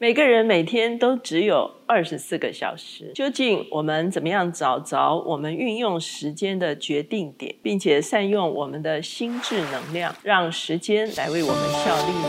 每个人每天都只有二十四个小时，究竟我们怎么样找着我们运用时间的决定点，并且善用我们的心智能量，让时间来为我们效力呢？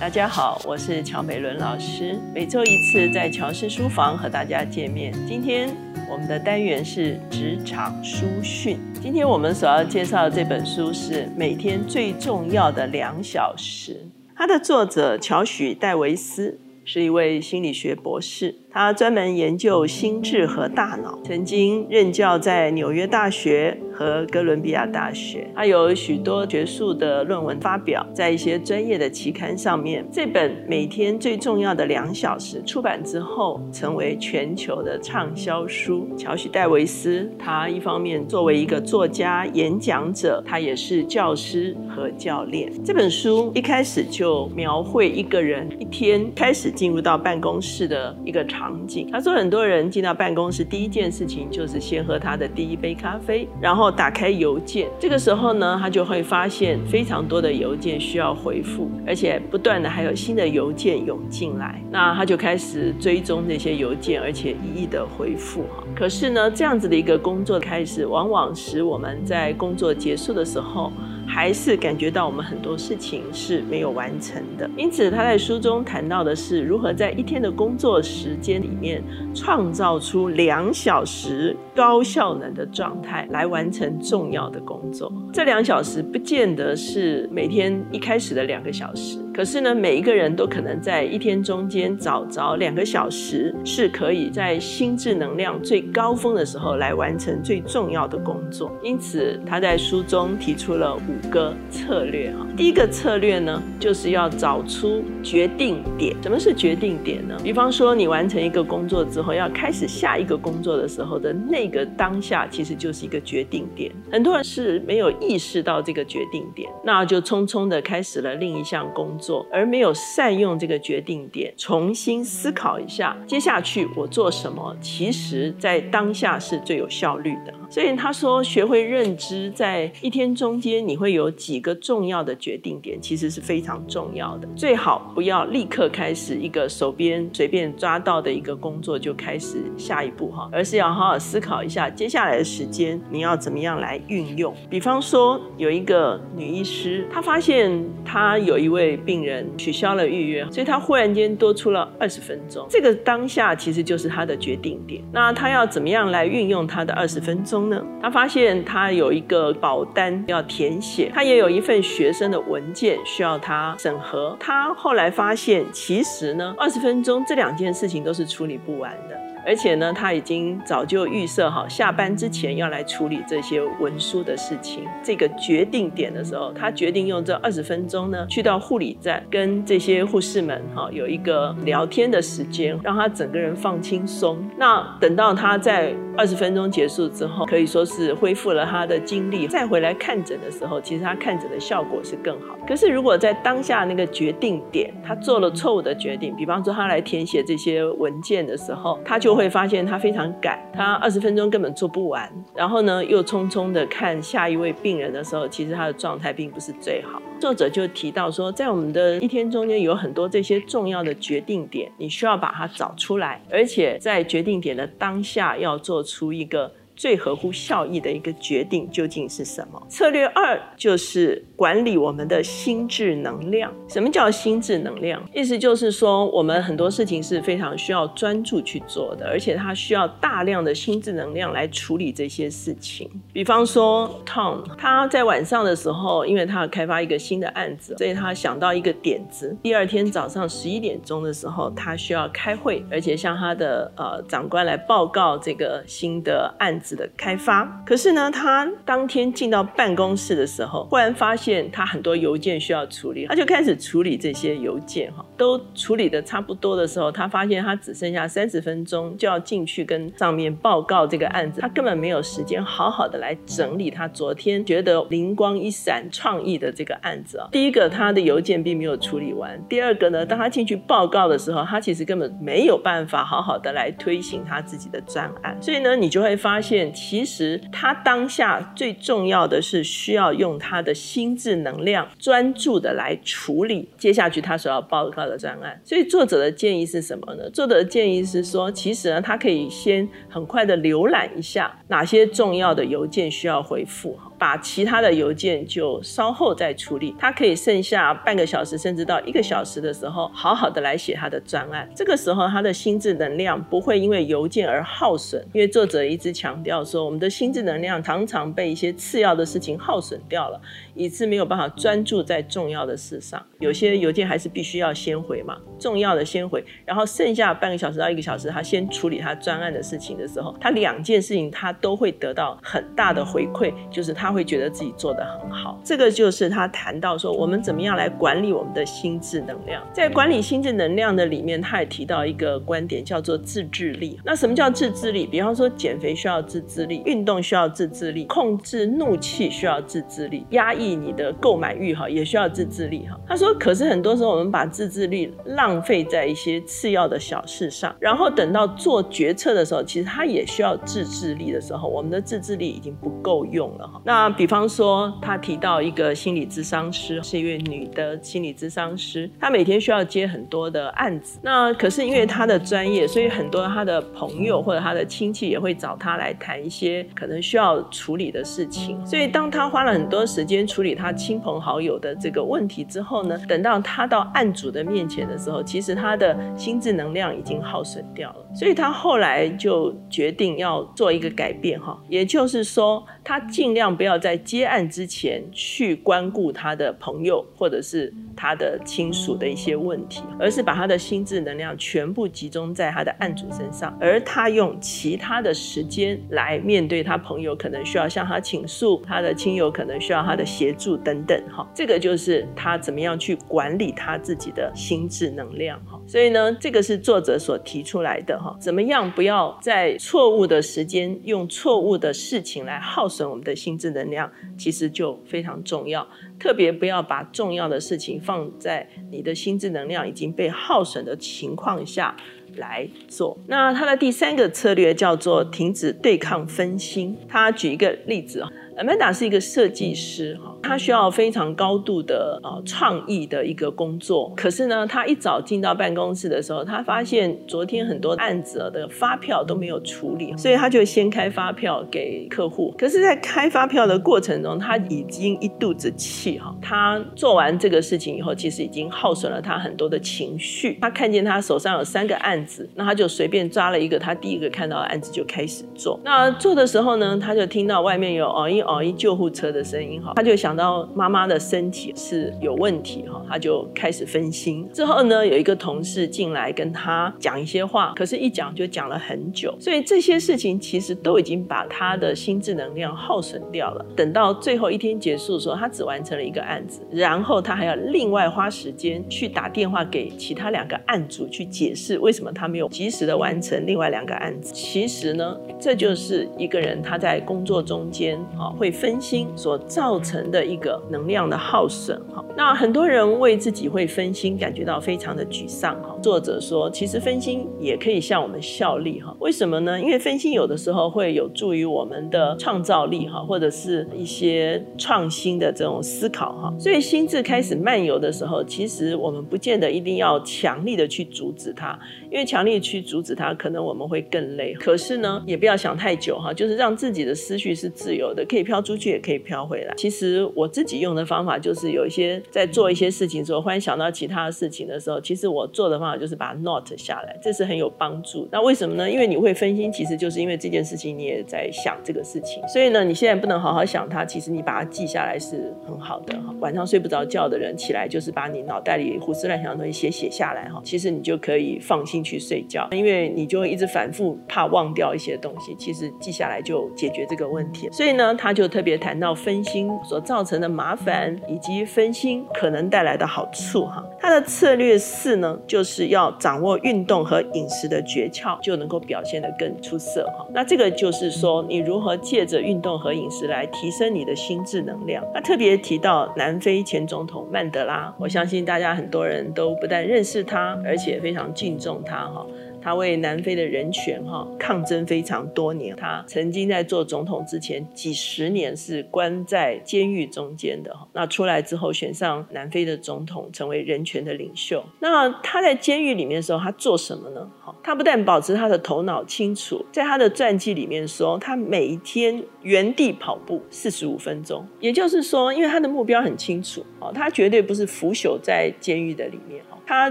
大家好，我是乔美伦老师，每周一次在乔氏书房和大家见面。今天。我们的单元是职场书讯。今天我们所要介绍的这本书是《每天最重要的两小时》，它的作者乔许戴维斯是一位心理学博士。他专门研究心智和大脑，曾经任教在纽约大学和哥伦比亚大学。他有许多学术的论文发表在一些专业的期刊上面。这本每天最重要的两小时出版之后，成为全球的畅销书。乔许戴维斯，他一方面作为一个作家、演讲者，他也是教师和教练。这本书一开始就描绘一个人一天开始进入到办公室的一个场。场景，他说，很多人进到办公室，第一件事情就是先喝他的第一杯咖啡，然后打开邮件。这个时候呢，他就会发现非常多的邮件需要回复，而且不断的还有新的邮件涌进来。那他就开始追踪这些邮件，而且一一的回复。可是呢，这样子的一个工作开始，往往使我们在工作结束的时候。还是感觉到我们很多事情是没有完成的，因此他在书中谈到的是如何在一天的工作时间里面创造出两小时高效能的状态来完成重要的工作。这两小时不见得是每天一开始的两个小时。可是呢，每一个人都可能在一天中间找着两个小时，是可以在心智能量最高峰的时候来完成最重要的工作。因此，他在书中提出了五个策略啊。第一个策略呢，就是要找出决定点。什么是决定点呢？比方说，你完成一个工作之后，要开始下一个工作的时候的那个当下，其实就是一个决定点。很多人是没有意识到这个决定点，那就匆匆的开始了另一项工作。做而没有善用这个决定点，重新思考一下，接下去我做什么，其实在当下是最有效率的。所以他说，学会认知，在一天中间你会有几个重要的决定点，其实是非常重要的。最好不要立刻开始一个手边随便抓到的一个工作就开始下一步哈，而是要好好思考一下接下来的时间你要怎么样来运用。比方说，有一个女医师，她发现她有一位病。病人取消了预约，所以他忽然间多出了二十分钟。这个当下其实就是他的决定点。那他要怎么样来运用他的二十分钟呢？他发现他有一个保单要填写，他也有一份学生的文件需要他审核。他后来发现，其实呢，二十分钟这两件事情都是处理不完的。而且呢，他已经早就预设好下班之前要来处理这些文书的事情。这个决定点的时候，他决定用这二十分钟呢，去到护理站跟这些护士们哈有一个聊天的时间，让他整个人放轻松。那等到他在二十分钟结束之后，可以说是恢复了他的精力，再回来看诊的时候，其实他看诊的效果是更好。可是如果在当下那个决定点，他做了错误的决定，比方说他来填写这些文件的时候，他就会发现他非常赶，他二十分钟根本做不完，然后呢又匆匆的看下一位病人的时候，其实他的状态并不是最好。作者就提到说，在我们的一天中间有很多这些重要的决定点，你需要把它找出来，而且在决定点的当下要做出一个。最合乎效益的一个决定究竟是什么？策略二就是管理我们的心智能量。什么叫心智能量？意思就是说，我们很多事情是非常需要专注去做的，而且它需要大量的心智能量来处理这些事情。比方说，Tom 他在晚上的时候，因为他要开发一个新的案子，所以他想到一个点子。第二天早上十一点钟的时候，他需要开会，而且向他的呃长官来报告这个新的案。子的开发，可是呢，他当天进到办公室的时候，忽然发现他很多邮件需要处理，他就开始处理这些邮件哈，都处理的差不多的时候，他发现他只剩下三十分钟就要进去跟上面报告这个案子，他根本没有时间好好的来整理他昨天觉得灵光一闪创意的这个案子啊。第一个，他的邮件并没有处理完；第二个呢，当他进去报告的时候，他其实根本没有办法好好的来推行他自己的专案，所以呢，你就会发现。其实他当下最重要的是需要用他的心智能量专注的来处理接下去他所要报告的专案。所以作者的建议是什么呢？作者的建议是说，其实呢，他可以先很快的浏览一下哪些重要的邮件需要回复哈。把其他的邮件就稍后再处理，他可以剩下半个小时甚至到一个小时的时候，好好的来写他的专案。这个时候他的心智能量不会因为邮件而耗损，因为作者一直强调说，我们的心智能量常常被一些次要的事情耗损掉了，以致没有办法专注在重要的事上。有些邮件还是必须要先回嘛，重要的先回，然后剩下半个小时到一个小时，他先处理他专案的事情的时候，他两件事情他都会得到很大的回馈，就是他。会觉得自己做得很好，这个就是他谈到说我们怎么样来管理我们的心智能量。在管理心智能量的里面，他也提到一个观点，叫做自制力。那什么叫自制力？比方说减肥需要自制力，运动需要自制力，控制怒气需要自制力，压抑你的购买欲哈也需要自制力哈。他说，可是很多时候我们把自制力浪费在一些次要的小事上，然后等到做决策的时候，其实他也需要自制力的时候，我们的自制力已经不够用了哈。那那比方说，他提到一个心理咨商师，是一位女的心理咨商师，她每天需要接很多的案子。那可是因为她的专业，所以很多她的朋友或者她的亲戚也会找她来谈一些可能需要处理的事情。所以当她花了很多时间处理她亲朋好友的这个问题之后呢，等到他到案主的面前的时候，其实他的心智能量已经耗损掉了。所以他后来就决定要做一个改变，哈，也就是说，他尽量。不要在接案之前去关顾他的朋友或者是他的亲属的一些问题，而是把他的心智能量全部集中在他的案主身上，而他用其他的时间来面对他朋友可能需要向他倾诉，他的亲友可能需要他的协助等等。哈，这个就是他怎么样去管理他自己的心智能量。哈，所以呢，这个是作者所提出来的。哈，怎么样不要在错误的时间用错误的事情来耗损我们的心智？能量其实就非常重要，特别不要把重要的事情放在你的心智能量已经被耗损的情况下来做。那他的第三个策略叫做停止对抗分心。他举一个例子。Amanda 是一个设计师，哈，他需要非常高度的呃创意的一个工作。可是呢，他一早进到办公室的时候，他发现昨天很多案子的发票都没有处理，所以他就先开发票给客户。可是，在开发票的过程中，他已经一肚子气，哈，他做完这个事情以后，其实已经耗损了他很多的情绪。他看见他手上有三个案子，那他就随便抓了一个他第一个看到的案子就开始做。那做的时候呢，他就听到外面有哦因。哦，一救护车的声音哈，他就想到妈妈的身体是有问题哈，他就开始分心。之后呢，有一个同事进来跟他讲一些话，可是一讲就讲了很久，所以这些事情其实都已经把他的心智能量耗损掉了。等到最后一天结束的时候，他只完成了一个案子，然后他还要另外花时间去打电话给其他两个案主去解释为什么他没有及时的完成另外两个案子。其实呢，这就是一个人他在工作中间啊。会分心所造成的一个能量的耗损哈，那很多人为自己会分心感觉到非常的沮丧哈。作者说，其实分心也可以向我们效力哈。为什么呢？因为分心有的时候会有助于我们的创造力哈，或者是一些创新的这种思考哈。所以心智开始漫游的时候，其实我们不见得一定要强力的去阻止它，因为强力去阻止它，可能我们会更累。可是呢，也不要想太久哈，就是让自己的思绪是自由的，可以。飘出去也可以飘回来。其实我自己用的方法就是有一些在做一些事情的时候，忽然想到其他的事情的时候，其实我做的方法就是把它 note 下来，这是很有帮助。那为什么呢？因为你会分心，其实就是因为这件事情你也在想这个事情，所以呢，你现在不能好好想它，其实你把它记下来是很好的。晚上睡不着觉的人起来就是把你脑袋里胡思乱想的东西写写下来哈，其实你就可以放心去睡觉，因为你就会一直反复怕忘掉一些东西，其实记下来就解决这个问题。所以呢，他。就特别谈到分心所造成的麻烦，以及分心可能带来的好处哈。他的策略四呢，就是要掌握运动和饮食的诀窍，就能够表现得更出色哈。那这个就是说，你如何借着运动和饮食来提升你的心智能量。他特别提到南非前总统曼德拉，我相信大家很多人都不但认识他，而且非常敬重他哈。他为南非的人权哈抗争非常多年。他曾经在做总统之前几十年是关在监狱中间的哈。那出来之后选上南非的总统，成为人权的领袖。那他在监狱里面的时候，他做什么呢？好，他不但保持他的头脑清楚，在他的传记里面说，他每一天原地跑步四十五分钟。也就是说，因为他的目标很清楚哦，他绝对不是腐朽在监狱的里面哈。他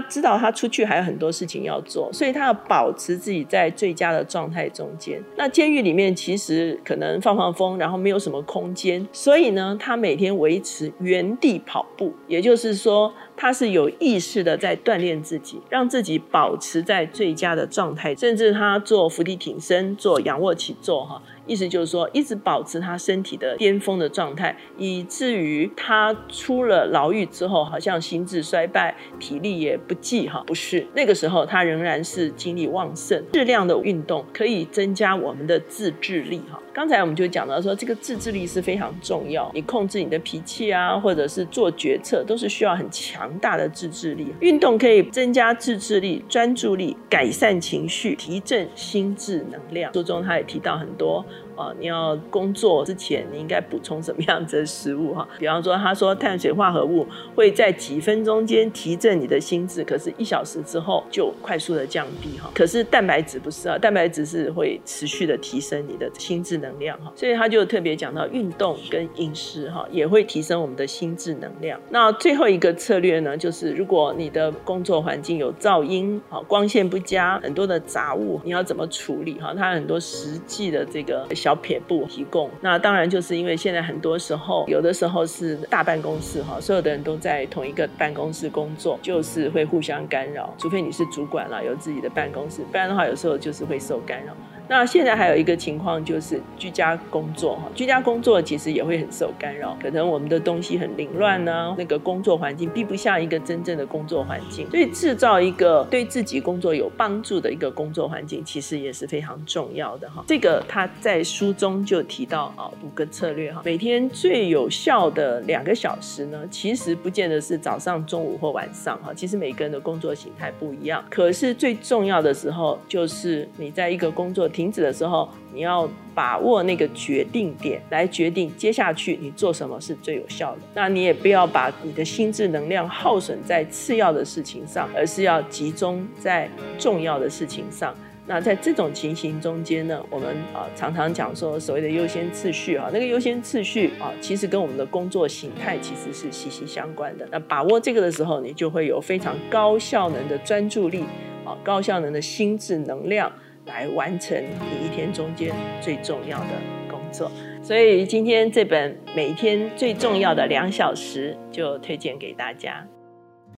知道他出去还有很多事情要做，所以他要保持自己在最佳的状态中间。那监狱里面其实可能放放风，然后没有什么空间，所以呢，他每天维持原地跑步，也就是说。他是有意识的在锻炼自己，让自己保持在最佳的状态，甚至他做伏地挺身、做仰卧起坐，哈，意思就是说一直保持他身体的巅峰的状态，以至于他出了牢狱之后，好像心智衰败、体力也不济，哈，不是那个时候他仍然是精力旺盛。适量的运动可以增加我们的自制力，哈。刚才我们就讲到说，这个自制力是非常重要。你控制你的脾气啊，或者是做决策，都是需要很强强大的自制力。运动可以增加自制力、专注力，改善情绪，提振心智能量。书中他也提到很多。啊，你要工作之前，你应该补充什么样子的食物哈？比方说，他说碳水化合物会在几分钟间提振你的心智，可是一小时之后就快速的降低哈。可是蛋白质不是啊，蛋白质是会持续的提升你的心智能量哈。所以他就特别讲到运动跟饮食哈，也会提升我们的心智能量。那最后一个策略呢，就是如果你的工作环境有噪音啊，光线不佳，很多的杂物，你要怎么处理哈？它很多实际的这个。小撇步提供，那当然就是因为现在很多时候，有的时候是大办公室哈，所有的人都在同一个办公室工作，就是会互相干扰，除非你是主管了，有自己的办公室，不然的话，有时候就是会受干扰。那现在还有一个情况就是居家工作哈，居家工作其实也会很受干扰，可能我们的东西很凌乱呢，那个工作环境并不像一个真正的工作环境，所以制造一个对自己工作有帮助的一个工作环境，其实也是非常重要的哈。这个他在书中就提到啊，五个策略哈，每天最有效的两个小时呢，其实不见得是早上、中午或晚上哈，其实每个人的工作形态不一样，可是最重要的时候就是你在一个工作。停止的时候，你要把握那个决定点，来决定接下去你做什么是最有效的。那你也不要把你的心智能量耗损在次要的事情上，而是要集中在重要的事情上。那在这种情形中间呢，我们啊常常讲说所谓的优先次序啊，那个优先次序啊，其实跟我们的工作形态其实是息息相关的。那把握这个的时候，你就会有非常高效能的专注力啊，高效能的心智能量。来完成你一天中间最重要的工作，所以今天这本每天最重要的两小时就推荐给大家。